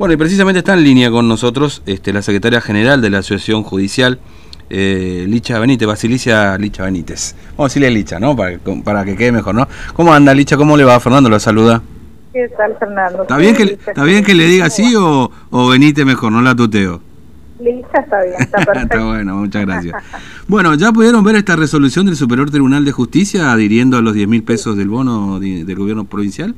Bueno, y precisamente está en línea con nosotros este, la secretaria general de la Asociación Judicial, eh, Licha Benítez, Basilicia Licha Benítez. Vamos a decirle Licha, ¿no? Para, para que quede mejor, ¿no? ¿Cómo anda Licha? ¿Cómo le va? Fernando lo saluda. ¿Qué tal, Fernando? ¿Está bien que, ¿está bien que le diga así o, o Benítez mejor? No la tuteo. Licha está bien, está perfecto. está bueno, muchas gracias. bueno, ¿ya pudieron ver esta resolución del Superior Tribunal de Justicia adhiriendo a los 10 mil pesos del bono del gobierno provincial?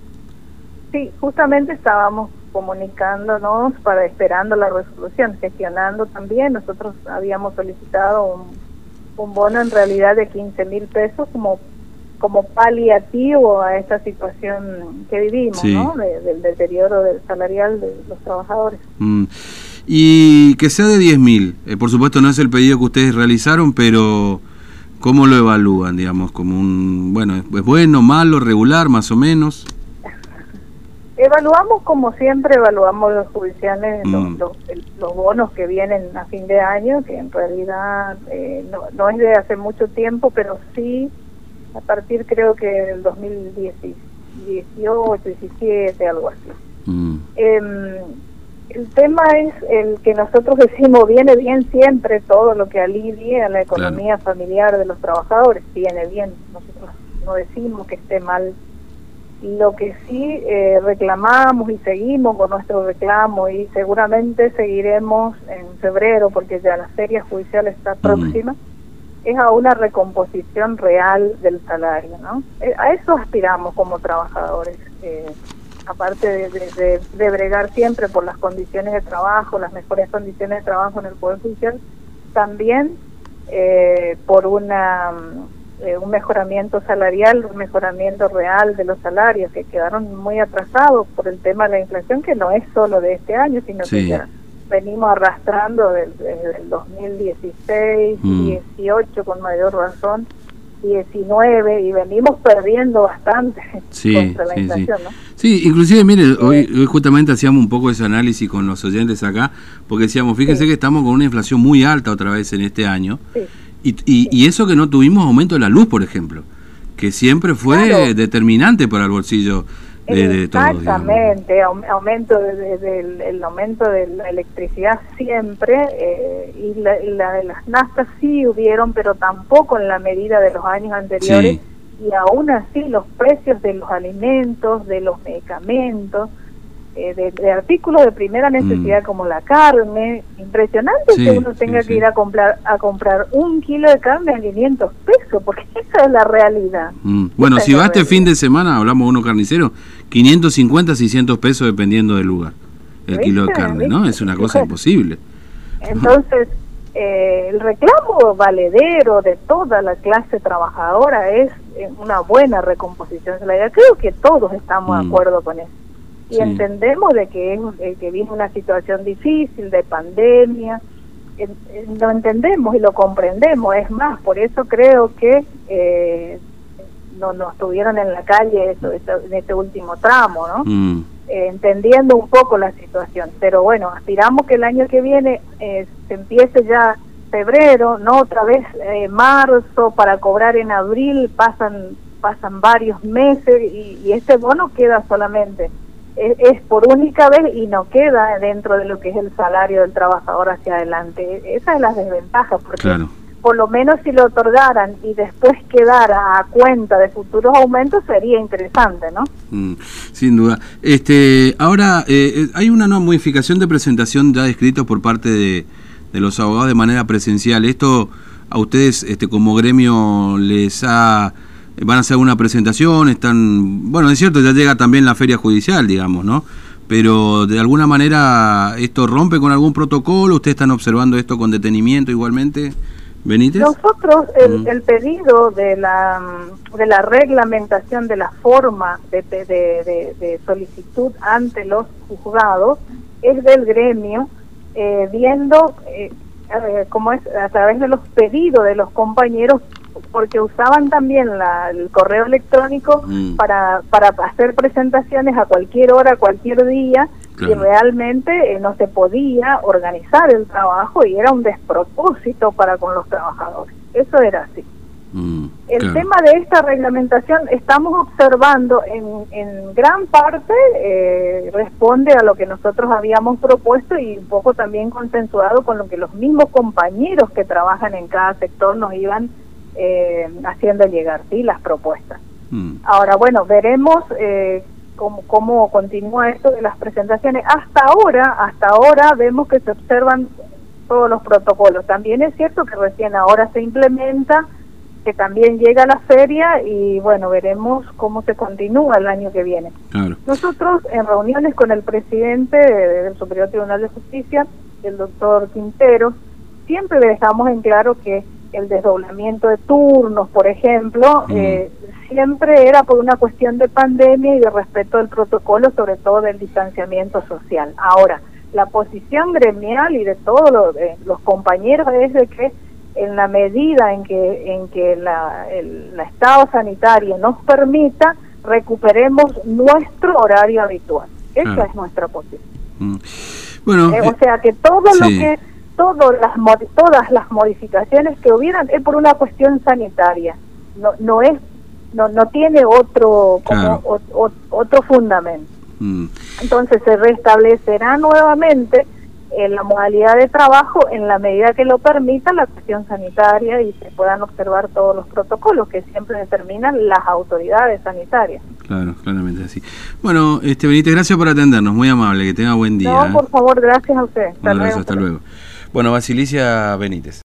Sí, justamente estábamos comunicándonos para esperando la resolución, gestionando también. Nosotros habíamos solicitado un, bono en realidad de 15 mil pesos como como paliativo a esta situación que vivimos, ¿no? del deterioro del salarial de los trabajadores. Mm. Y que sea de 10 mil, eh, por supuesto no es el pedido que ustedes realizaron, pero ¿cómo lo evalúan, digamos? Como un, bueno, ¿es bueno, malo, regular, más o menos? Evaluamos como siempre, evaluamos los judiciales, mm. los, bonos que vienen a fin de año, que en realidad eh, no, no, es de hace mucho tiempo, pero sí a partir creo que del 2018, 17, algo así. Mm. Em, el tema es el que nosotros decimos, viene bien siempre todo lo que alivie a la economía familiar de los trabajadores, viene bien, nosotros no decimos que esté mal lo que sí eh, reclamamos y seguimos con nuestro reclamo y seguramente seguiremos en febrero porque ya la feria judicial está próxima, es a una recomposición real del salario, ¿no? Eh, a eso aspiramos como trabajadores, eh, aparte de, de, bregar siempre por las condiciones de trabajo, las mejores condiciones de trabajo en el Poder Judicial, también por una eh, un mejoramiento salarial, un mejoramiento real de los salarios que quedaron muy atrasados por el tema de la inflación, que no es solo de este año, sino que ya venimos arrastrando desde el 2016, 18 mm. con mayor razón, 19 y venimos perdiendo bastante contra la inflación, sí. ¿no? Sí, inclusive, mire, hoy, hoy, justamente hacíamos un poco ese análisis con los oyentes acá, porque decíamos, fíjense que estamos con una inflación muy alta otra vez en este año. Y, y, eso que no tuvimos aumento de la luz, por ejemplo, que siempre fue determinante para el bolsillo de, todos. Exactamente, aumento de, el aumento de la electricidad siempre eh, y, la, de las naftas sí hubieron, pero tampoco en la medida de los años anteriores. Y aún así los precios de los alimentos, de los medicamentos, eh, de, artículos de primera mm. necesidad como la carne, impresionante que uno tenga que ir a comprar a comprar un kilo de carne a 500 pesos, porque esa es la realidad. Mm. Bueno, si va este fin de semana, hablamos de uno carnicero, 550, 600 pesos dependiendo del lugar, el kilo de carne, ¿no? Es una cosa imposible. Entonces, eh, el reclamo valedero de toda la clase trabajadora es eh, una buena recomposición salarial. Creo que todos estamos de mm. acuerdo con eso y entendemos de que es eh, que viene una situación difícil de pandemia lo entendemos y lo comprendemos. Es más por eso creo que eh, no nos tuvieron en la calle eso, en este último tramo no mm. eh, entendiendo un poco la situación. Pero bueno aspiramos que el año que viene eh, se empiece ya febrero no otra vez marzo para cobrar en abril pasan pasan varios meses y, y este bono queda solamente es, por única vez y no queda dentro de lo que es el salario del trabajador hacia adelante. Esa es la desventaja, porque por lo menos si lo otorgaran y después quedara a cuenta de futuros aumentos sería interesante, ¿no? Mm, sin duda. Este, ahora, eh, eh, hay una nueva modificación de presentación ya escrito por parte de, de los abogados de manera presencial. ¿Esto a ustedes este, como gremio les ha van a hacer una presentación, están, bueno, es cierto, ya llega también la feria judicial, digamos, ¿no? Pero de alguna manera esto rompe con algún protocolo, ustedes están observando esto con detenimiento igualmente. Benítez. Nosotros el, mm. el, pedido de la de la reglamentación de la forma de, de, de, solicitud ante los juzgados es del gremio eh, viendo eh, cómo es a través de los pedidos de los compañeros porque usaban también el correo electrónico mm. para, para hacer presentaciones a cualquier hora, cualquier día, y realmente eh, no se podía organizar el trabajo y era un despropósito para con los trabajadores. Eso era así. Mm. el tema de esta reglamentación estamos observando en, en gran parte eh, responde a lo que nosotros habíamos propuesto y un poco también consensuado con lo que los mismos compañeros que trabajan en cada sector nos iban eh, haciendo llegar, sí, las propuestas. Mm. Ahora, bueno, veremos eh, cómo, cómo continúa esto de las presentaciones. Hasta ahora, hasta ahora vemos que se observan todos los protocolos. También es cierto que recién ahora se implementa que también llega la feria y bueno, veremos cómo se continúa el año que viene. Nosotros en reuniones con el presidente del Superior Tribunal de Justicia, el doctor Quintero, siempre le dejamos en claro que el desdoblamiento de turnos, por ejemplo, mm. eh, siempre era por una cuestión de pandemia y de respeto del protocolo, sobre todo del distanciamiento social. Ahora, la posición gremial y de todos los, eh, los compañeros es de que en la medida en que en que la, el estado sanitario nos permita recuperemos nuestro horario habitual esa es nuestra posición mm. bueno eh, o eh, sea que todo lo que todas las todas las modificaciones que hubieran es por una cuestión sanitaria no no es no no tiene otro como otro fundamento mm. entonces se restablecerá nuevamente en la modalidad de trabajo en la medida que lo permita la cuestión sanitaria y se puedan observar todos los protocolos que siempre determinan las autoridades sanitarias. Claro, claramente así. Bueno, este Benítez, gracias por atendernos, muy amable, que tenga buen día. No, ¿eh? por favor, gracias a usted. Hasta luego. Hasta luego. Bueno, Basilicia Benítez.